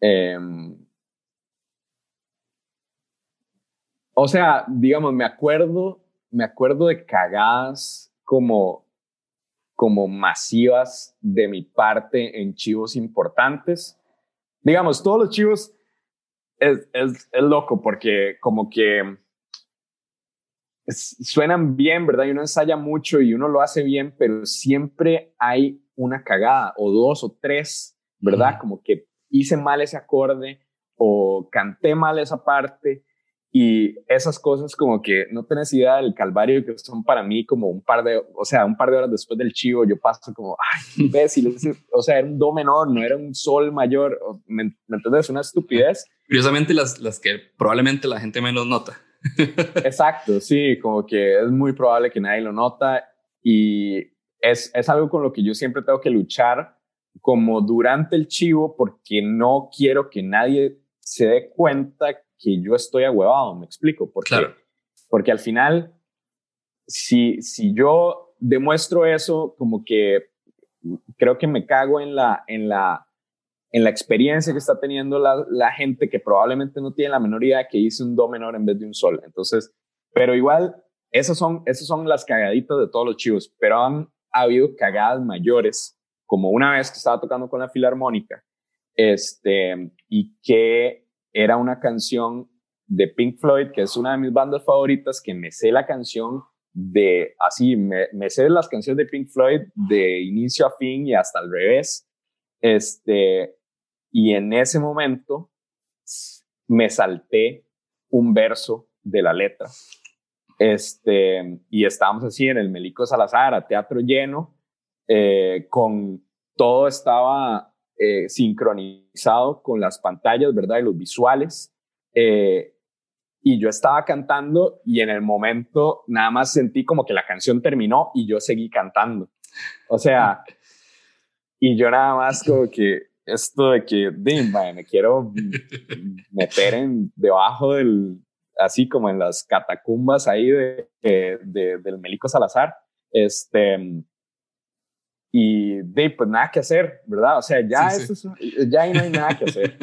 Em, o sea, digamos, me acuerdo me acuerdo de cagadas como, como masivas de mi parte en chivos importantes. Digamos, todos los chivos es, es, es loco porque como que suenan bien, ¿verdad? Y uno ensaya mucho y uno lo hace bien, pero siempre hay una cagada o dos o tres, ¿verdad? Como que hice mal ese acorde o canté mal esa parte y esas cosas como que no tenés idea del calvario que son para mí como un par de, o sea, un par de horas después del chivo yo paso como, ay, [LAUGHS] imbécil, o sea, era un do menor, no era un sol mayor, ¿me, ¿me entiendes? Una estupidez. Curiosamente las, las que probablemente la gente menos nota. Exacto, sí, como que es muy probable que nadie lo nota y es, es algo con lo que yo siempre tengo que luchar como durante el chivo porque no quiero que nadie se dé cuenta que yo estoy ahuevado, me explico. Porque, claro. porque al final, si, si yo demuestro eso, como que creo que me cago en la, en la, en la experiencia que está teniendo la, la gente que probablemente no tiene la menor idea que hice un do menor en vez de un sol. Entonces, pero igual, esas son, esas son las cagaditas de todos los chivos, pero han habido cagadas mayores, como una vez que estaba tocando con la filarmónica, este, y que era una canción de Pink Floyd, que es una de mis bandas favoritas, que me sé la canción de, así, me, sé las canciones de Pink Floyd de inicio a fin y hasta al revés. Este, y en ese momento me salté un verso de la letra. Este, y estábamos así en el Melico Salazar, a teatro lleno, eh, con todo estaba eh, sincronizado con las pantallas, ¿verdad? Y los visuales. Eh, y yo estaba cantando y en el momento nada más sentí como que la canción terminó y yo seguí cantando. O sea, y yo nada más como que esto de que, me quiero meter en, debajo del, así como en las catacumbas ahí de, de, del Melico Salazar, este, y de pues nada que hacer, ¿verdad? O sea, ya, eso ya ahí no hay nada que hacer.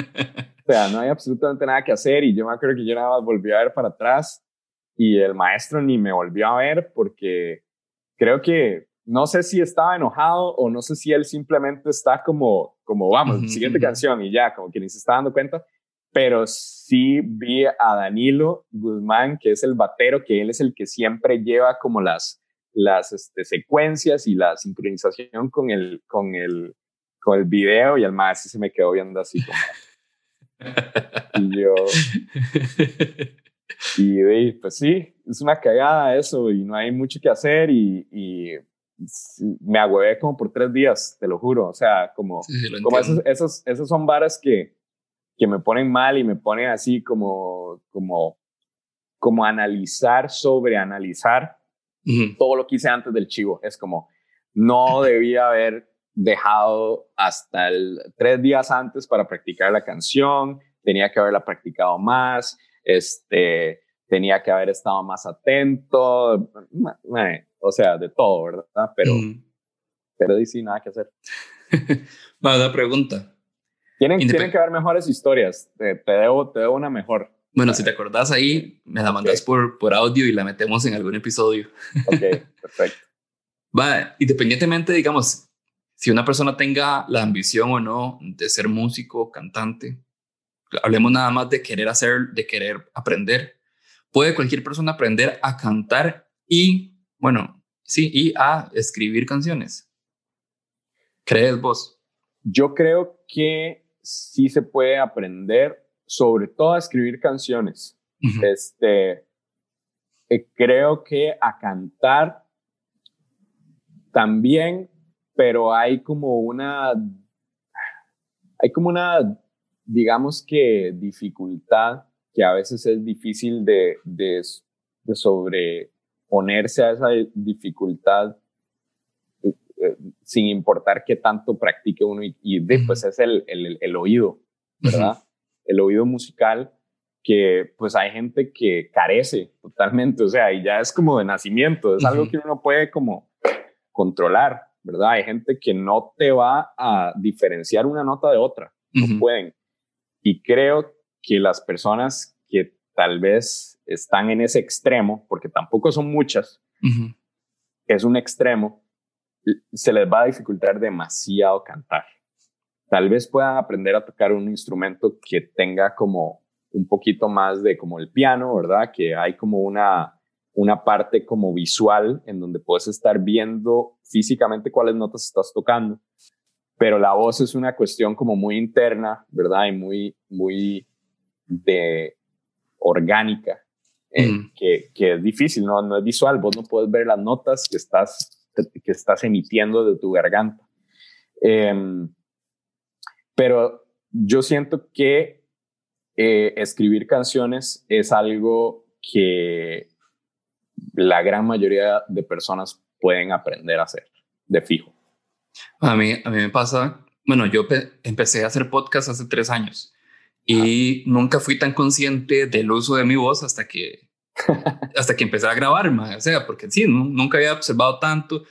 o sea, no hay absolutamente nada que hacer y yo me acuerdo que yo nada más volví a ver para atrás y el maestro ni me volvió a ver porque creo que no sé si estaba enojado o no sé si él simplemente está como, como vamos, siguiente canción y ya, como que ni se está dando cuenta, pero sí vi a Danilo Guzmán, que es el batero, que él es el que siempre lleva como las, las este, secuencias y la sincronización con el, con el, con el video y el maestro se me quedó viendo así como... [LAUGHS] y yo... Y pues sí, es una cagada eso y no hay mucho que hacer y, y me agüevé como por tres días, te lo juro. O sea, como, como esos, esos, esos son varas que, que me ponen mal y me ponen así como, como, como analizar, sobre analizar todo lo que hice antes del chivo. Es como, no [LAUGHS] debía haber dejado hasta el, tres días antes para practicar la canción, tenía que haberla practicado más, este, tenía que haber estado más atento, o sea, de todo, ¿verdad? Pero, pero sí, nada que hacer. [LAUGHS] Una pregunta. Tienen, tienen que haber mejores historias. Te, debo, te debo una mejor. Bueno, si te acordás ahí, me la mandas por, por audio y la metemos en algún episodio. Ok, [LAUGHS] perfecto. Va, independientemente, digamos, si una persona tenga la ambición o no de ser músico, cantante, hablemos nada más de querer hacer, de querer aprender. Puede cualquier persona aprender a cantar y, bueno, sí, y a escribir canciones. ¿Crees vos? Yo creo que sí se puede aprender, sobre todo a escribir canciones. Este, eh, creo que a cantar también, pero hay como una, hay como una, digamos que dificultad que a veces es difícil de, de, de sobreponerse a esa dificultad eh, sin importar qué tanto practique uno y, después es el, el, el oído, ¿verdad? El oído musical que pues hay gente que carece totalmente, o sea, y ya es como de nacimiento, es algo que uno puede como controlar, ¿verdad? Hay gente que no te va a diferenciar una nota de otra, no pueden. Y creo que las personas que tal vez están en ese extremo, porque tampoco son muchas, es un extremo, se les va a dificultar demasiado cantar. Tal vez puedan aprender a tocar un instrumento que tenga como un poquito más de como el piano, ¿verdad? Que hay como una, una parte como visual en donde puedes estar viendo físicamente cuáles notas estás tocando, pero la voz es una cuestión como muy interna, ¿verdad? Y muy, muy de orgánica, eh, que, que, es difícil, ¿no? no es visual, vos no puedes ver las notas que estás que estás emitiendo de tu garganta. Em, pero yo siento que eh, escribir canciones es algo que la gran mayoría de personas pueden aprender a hacer, de fijo. A mí, a mí me pasa, bueno, yo empecé a hacer podcast hace tres años y nunca fui tan consciente del uso de mi voz hasta que [LAUGHS] hasta que empecé a grabar, o sea, porque sí, nunca había observado tanto.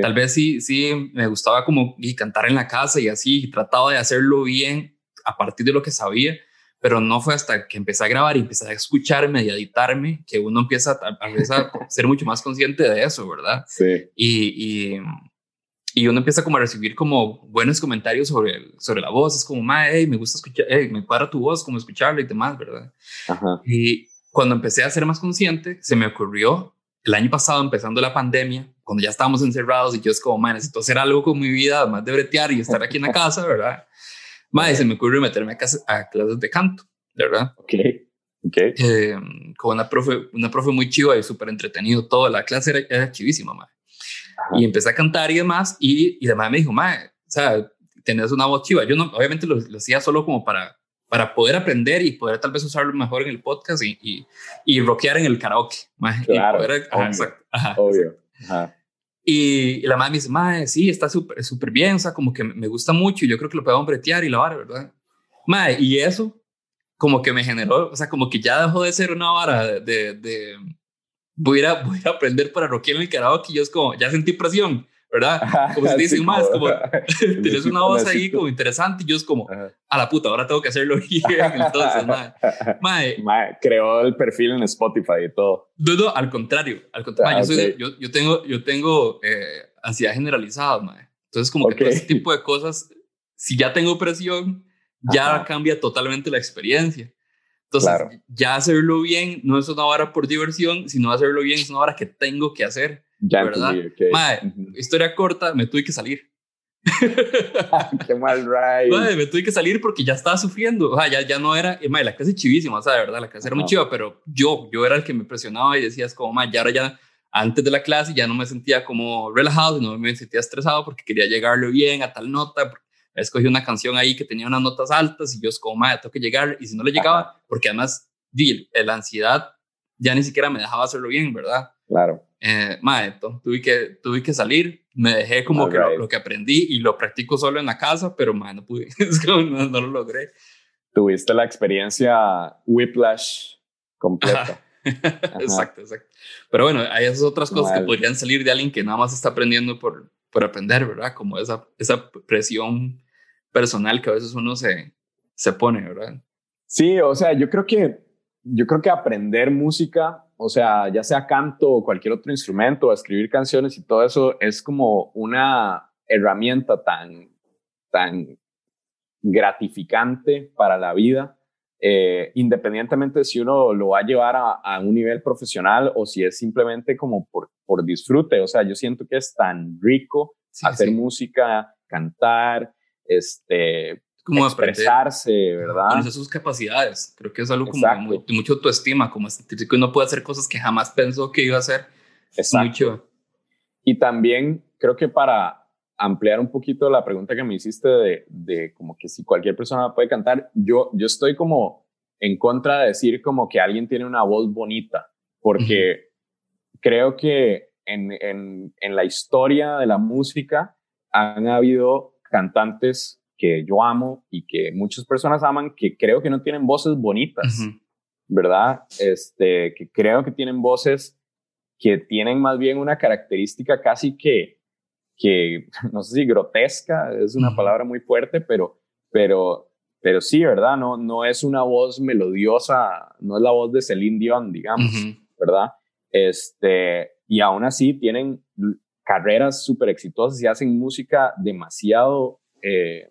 Tal vez sí, sí, me gustaba como y cantar en la casa y así, y trataba de hacerlo bien a partir de lo que sabía, pero no fue hasta que empecé a grabar y empecé a escucharme y a editarme que uno empieza a, a, [LAUGHS] ser mucho más consciente de eso, ¿verdad? Sí. Y, y, y, uno empieza como a recibir como buenos comentarios sobre, sobre la voz, es como, ma, hey, me gusta escuchar, hey, me cuadra tu voz, como escucharla y demás, ¿verdad? Ajá. Y, cuando empecé a ser más consciente, se me ocurrió el año pasado, empezando la pandemia, cuando ya estábamos encerrados y yo es como, man, necesito hacer algo con mi vida, además de bretear y estar aquí en la [LAUGHS] casa, ¿verdad? Madre, se me ocurrió meterme a, clases de canto, ¿verdad? Ok, ok. Eh, con una profe, una profe muy chiva y súper entretenido, toda la clase era, era chivísima, madre. Y empecé a cantar y demás, y, y además me dijo, madre, o sea, tenés una voz chiva. Yo no, obviamente lo, lo hacía solo como para para poder aprender y poder tal vez usarlo mejor en el podcast y, y, y rockear en el karaoke. Claro, obvio. Y, la madre me dice, madre, sí, está súper súper bien, o sea, como que me gusta mucho y yo creo que lo podemos bretear y la vara, ¿verdad? Madre, y eso como que me generó, o sea, como que ya dejó de ser una vara de, de, voy, a, voy a aprender para rockear en el karaoke y yo es como, ya sentí presión ¿verdad? [LAUGHS] Como se dicen más, como [LAUGHS] tienes una voz ahí como interesante y yo es como, a la puta, ahora tengo que hacerlo bien. [LAUGHS] Entonces, mae. mae. creó el perfil en Spotify y todo. No, no, al contrario, al contrario. yo, soy, yo, yo, tengo, yo tengo eh, ansiedad generalizada, mae. Entonces, como que todo ese tipo de cosas, si ya tengo presión, ya cambia totalmente la experiencia. Entonces, ya hacerlo bien no es una hora por diversión, sino hacerlo bien es una hora que tengo que hacer. Ya ¿verdad? historia corta, me tuve que salir. [LAUGHS] Qué mal ride. me tuve que salir porque ya estaba sufriendo. O sea, ya, ya no era. Madre, la clase chivísima, o sea, de verdad, la clase era muy chiva, pero yo, yo era el que me presionaba y decías, como, madre, ya ahora ya, antes de la clase, ya no me sentía como relajado, no me sentía estresado porque quería llegarlo bien a tal nota. Escogí una canción ahí que tenía unas notas altas y yo, es como, madre, tengo que llegar. Y si no le llegaba, porque además, la ansiedad ya ni siquiera me dejaba hacerlo bien, ¿verdad? Claro. Eh, tuve que, tuve que salir, me dejé como que lo, que aprendí y lo practico solo en la casa, pero madre, no pude, [LAUGHS] no, no, lo logré. Tuviste la experiencia whiplash completa. [LAUGHS] exacto, exacto. Pero bueno, hay esas otras cosas que podrían salir de alguien que nada más está aprendiendo por, por aprender, ¿verdad? Como esa, esa presión personal que a veces uno se, se pone, ¿verdad? Sí, o sea, yo creo que, yo creo que aprender música, o sea, ya sea canto o cualquier otro instrumento, escribir canciones y todo eso, es como una herramienta tan, tan gratificante para la vida, eh, independientemente de si uno lo va a llevar a, un nivel profesional o si es simplemente como por, por disfrute. O sea, yo siento que es tan rico hacer música, cantar, este, como expresarse, ¿verdad? Conocer sus capacidades. Creo que es algo como de mucho autoestima, como sentirse que uno puede hacer cosas que jamás pensó que iba a hacer. Exacto. Y también creo que para ampliar un poquito la pregunta que me hiciste de, de, como que si cualquier persona puede cantar, yo, yo estoy como en contra de decir como que alguien tiene una voz bonita, porque creo que en, en, en, la historia de la música han habido cantantes que yo amo y que muchas personas aman que creo que no tienen voces bonitas, ¿verdad? Este, que creo que tienen voces que tienen más bien una característica casi que que [LAUGHS] no sé si grotesca, es una palabra muy fuerte, pero, pero, pero sí, ¿verdad? No, no es una voz melodiosa, no es la voz de Celine Dion, digamos, ¿verdad? Este, y aún así tienen carreras súper exitosas y hacen música demasiado eh,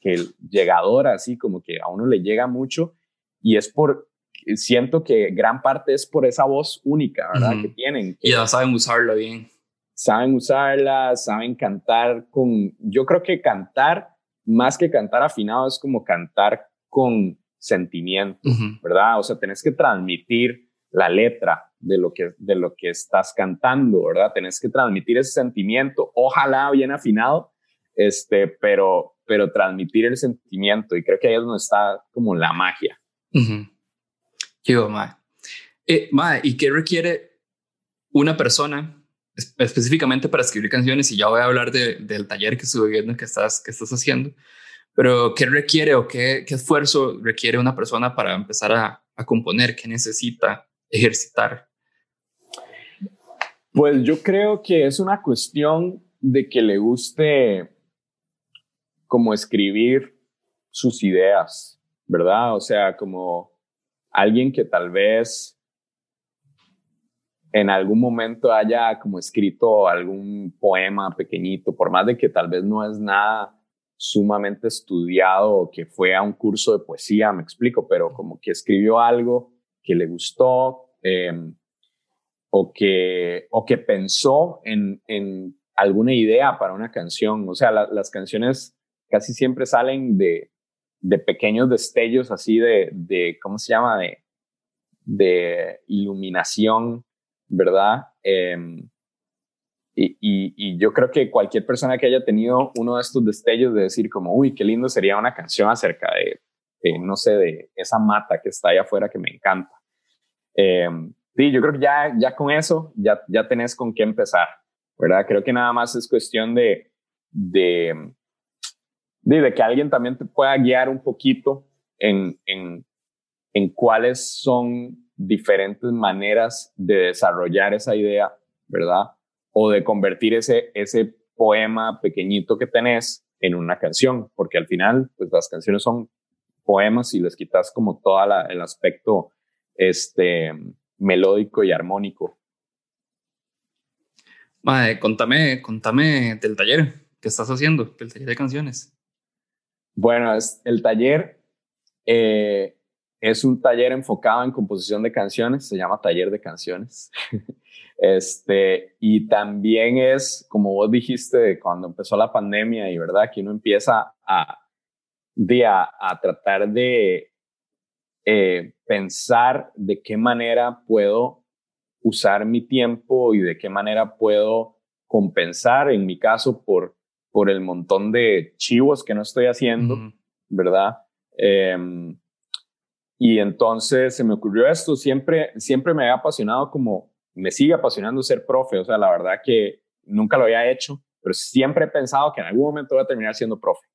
que llegadora, así como que a uno le llega mucho y es por, siento que gran parte es por esa voz única, ¿verdad? Que tienen. y ya saben usarla bien saben usarla, saben cantar con, yo creo que cantar, más que cantar afinado, es como cantar con sentimiento, ¿verdad? O sea, tenés que transmitir la letra de lo que, de lo que estás cantando, ¿verdad? Tenés que transmitir ese sentimiento, ojalá bien afinado, este, pero, pero transmitir el sentimiento y creo que ahí es donde está como la magia. Qué eh, ¿y qué requiere una persona específicamente para escribir canciones y ya voy a hablar del taller que estuve viendo que estás, que estás haciendo, pero ¿qué requiere o qué, qué esfuerzo requiere una persona para empezar a, a componer? ¿Qué necesita ejercitar? Pues yo creo que es una cuestión de que le guste como escribir sus ideas, ¿verdad? O sea, como alguien que tal vez en algún momento haya como escrito algún poema pequeñito, por más de que tal vez no es nada sumamente estudiado o que fue a un curso de poesía, me explico, pero como que escribió algo que le gustó em, o, que, o que pensó en, en, alguna idea para una canción. O sea, las canciones casi siempre salen de, de pequeños destellos así de, de, ¿cómo se llama? De, de iluminación ¿verdad? Em, y, y, yo creo que cualquier persona que haya tenido uno de estos destellos de decir como, uy, qué lindo sería una canción acerca de, no sé, de esa mata que está ahí afuera que me encanta. Em, sí, yo creo que ya, ya con eso ya, ya tenés con qué empezar, ¿verdad? Creo que nada más es cuestión de, de, de, de que alguien también te pueda guiar un poquito en, en, en cuáles son diferentes maneras de desarrollar esa idea, ¿verdad? O de convertir ese, ese poema pequeñito que tenés en una canción, porque al final, pues las canciones son poemas y les quitas como todo el aspecto este, melódico y armónico. Madre, contame, contame del taller que estás haciendo, del taller de canciones. Bueno, es, el taller eh, es un taller enfocado en composición de canciones, se llama Taller de Canciones. [LAUGHS] este, y también es, como vos dijiste, cuando empezó la pandemia y verdad que uno empieza a, a, tratar de eh, pensar de qué manera puedo usar mi tiempo y de qué manera puedo compensar, en mi caso, por, por el montón de chivos que no estoy haciendo, ¿verdad? Em, y entonces se me ocurrió esto, siempre, siempre me había apasionado como, me sigue apasionando ser profe, o sea, la verdad que nunca lo había hecho, pero siempre he pensado que en algún momento voy a terminar siendo profe.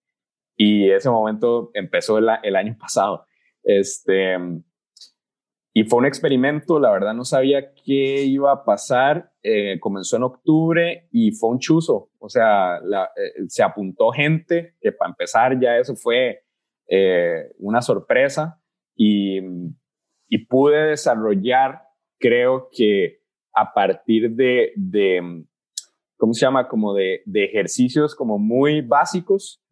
Y ese momento empezó el, el año [LAUGHS] pasado. Este, y fue un experimento, la verdad no sabía qué iba a pasar. Eh, comenzó en octubre y fue un chuzo. O sea, eh, se apuntó gente, que para empezar ya eso fue eh, una sorpresa y, y, pude desarrollar, creo que a partir de, de ¿cómo se llama? Como de, de ejercicios como muy básicos,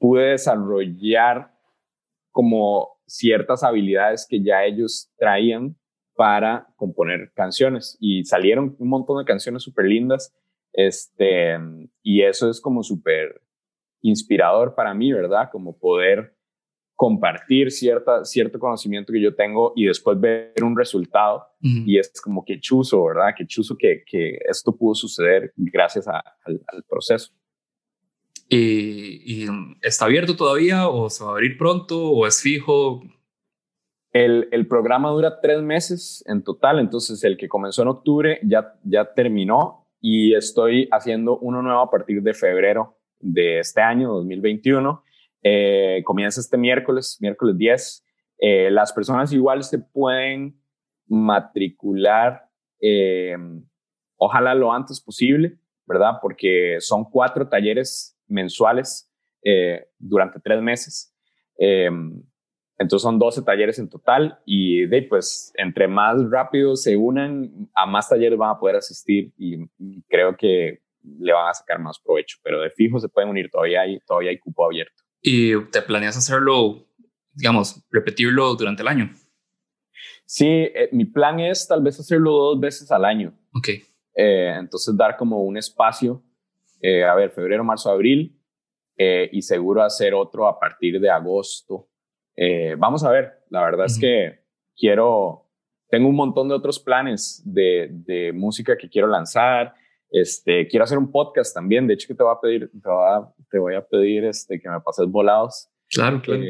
pude desarrollar como ciertas habilidades que ya ellos traían para componer canciones y salieron un montón de canciones súper lindas. Este, y eso es como súper inspirador para mí, ¿verdad? Como poder compartir cierta, cierto conocimiento que yo tengo y después ver un resultado. Y es como que chuzo, ¿verdad? Que chuzo que, que esto pudo suceder gracias al, al, proceso. ¿Y, está abierto todavía o se va a abrir pronto o es fijo? El, el, programa dura tres meses en total, entonces el que comenzó en octubre ya, ya terminó y estoy haciendo uno nuevo a partir de febrero de este año, 2021. Eh, comienza este miércoles, miércoles 10. Eh, las personas igual se pueden matricular, eh, ojalá lo antes posible, ¿verdad? Porque son cuatro talleres mensuales eh, durante tres meses. Em, entonces son 12 talleres en total y de, pues entre más rápido se unan, a más talleres van a poder asistir y, creo que le van a sacar más provecho, pero de fijo se pueden unir, todavía hay, todavía hay cupo abierto. ¿Y te planeas hacerlo, digamos, repetirlo durante el año? Sí, eh, mi plan es tal vez hacerlo dos veces al año. Ok. Eh, entonces dar como un espacio eh, a ver, febrero, marzo, abril, eh, y seguro hacer otro a partir de agosto. Eh, vamos a ver, la verdad es que quiero, tengo un montón de otros planes de, de, música que quiero lanzar. Este, quiero hacer un podcast también. De hecho, que te voy a pedir, te voy a, te voy a pedir este, que me pases volados. Claro, claro.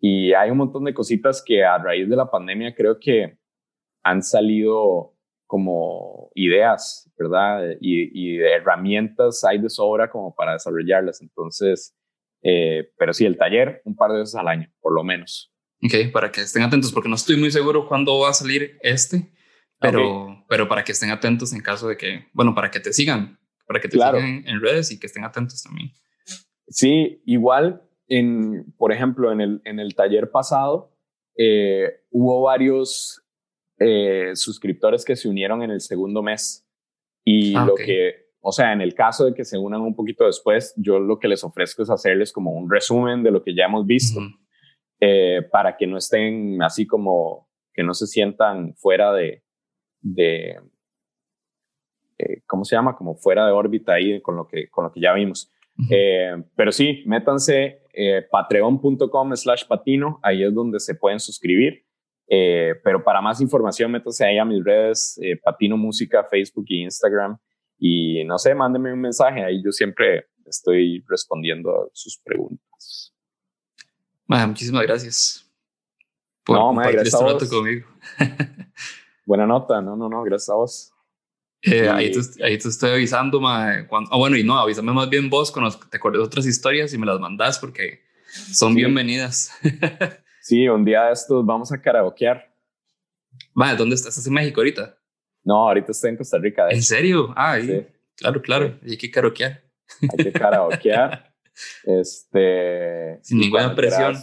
y hay un montón de cositas que a raíz de la pandemia creo que han salido como ideas, ¿verdad? Y, y herramientas hay de sobra como para desarrollarlas. Entonces, eh, pero sí, el taller un par de veces al año, por lo menos. Ok, para que estén atentos, porque no estoy muy seguro cuándo va a salir este, pero, pero para que estén atentos en caso de que, bueno, para que te sigan, para que te sigan en redes y que estén atentos también. Sí, igual, en, por ejemplo, en el, en el taller pasado, eh, hubo varios eh, suscriptores que se unieron en el segundo mes. Y ah, lo que, o sea, en el caso de que se unan un poquito después, yo lo que les ofrezco es hacerles como un resumen de lo que ya hemos visto, eh, para que no estén así como, que no se sientan fuera de, de eh, ¿cómo se llama? Como fuera de órbita ahí con lo que, con lo que ya vimos. pero sí, métanse patreon.com slash patino, ahí es donde se pueden suscribir. Eh, pero para más información, métase ahí a mis redes, eh, Patino Música, Facebook y Instagram. Y no sé, mándenme un mensaje. Ahí yo siempre estoy respondiendo a sus preguntas. muchísimas gracias. Por no, compartir este rato conmigo. [LAUGHS] Buena nota, no, no, no, gracias a vos. Eh, ahí, te, ahí, te, estoy avisando, cuando, oh, bueno, y no, avísame más bien vos cuando te acuerdes otras historias y me las mandás porque son bienvenidas. [LAUGHS] Sí, un día de estos vamos a karaokear. Vale, ¿dónde estás? ¿Estás en México ahorita? No, ahorita estoy en Costa Rica. ¿En serio? Ah, sí. claro, claro. Hay que karaokear. Hay que karaokear. [LAUGHS] este. Sin ninguna presión.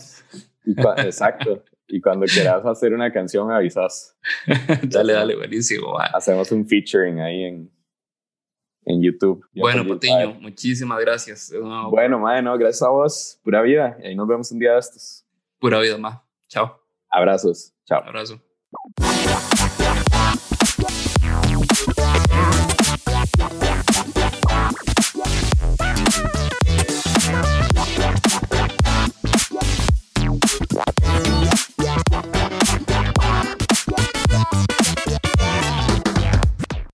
exacto. Y cuando quieras hacer una canción, avisas. [LAUGHS] dale, dale, buenísimo. Hacemos un featuring ahí en, en YouTube. Bueno, Patiño, muchísimas gracias. Bueno, madre, no, gracias a vos. Pura vida. Y ahí nos vemos un día de estos. Pura vida más. Chao. Abrazos. Chao. Abrazo.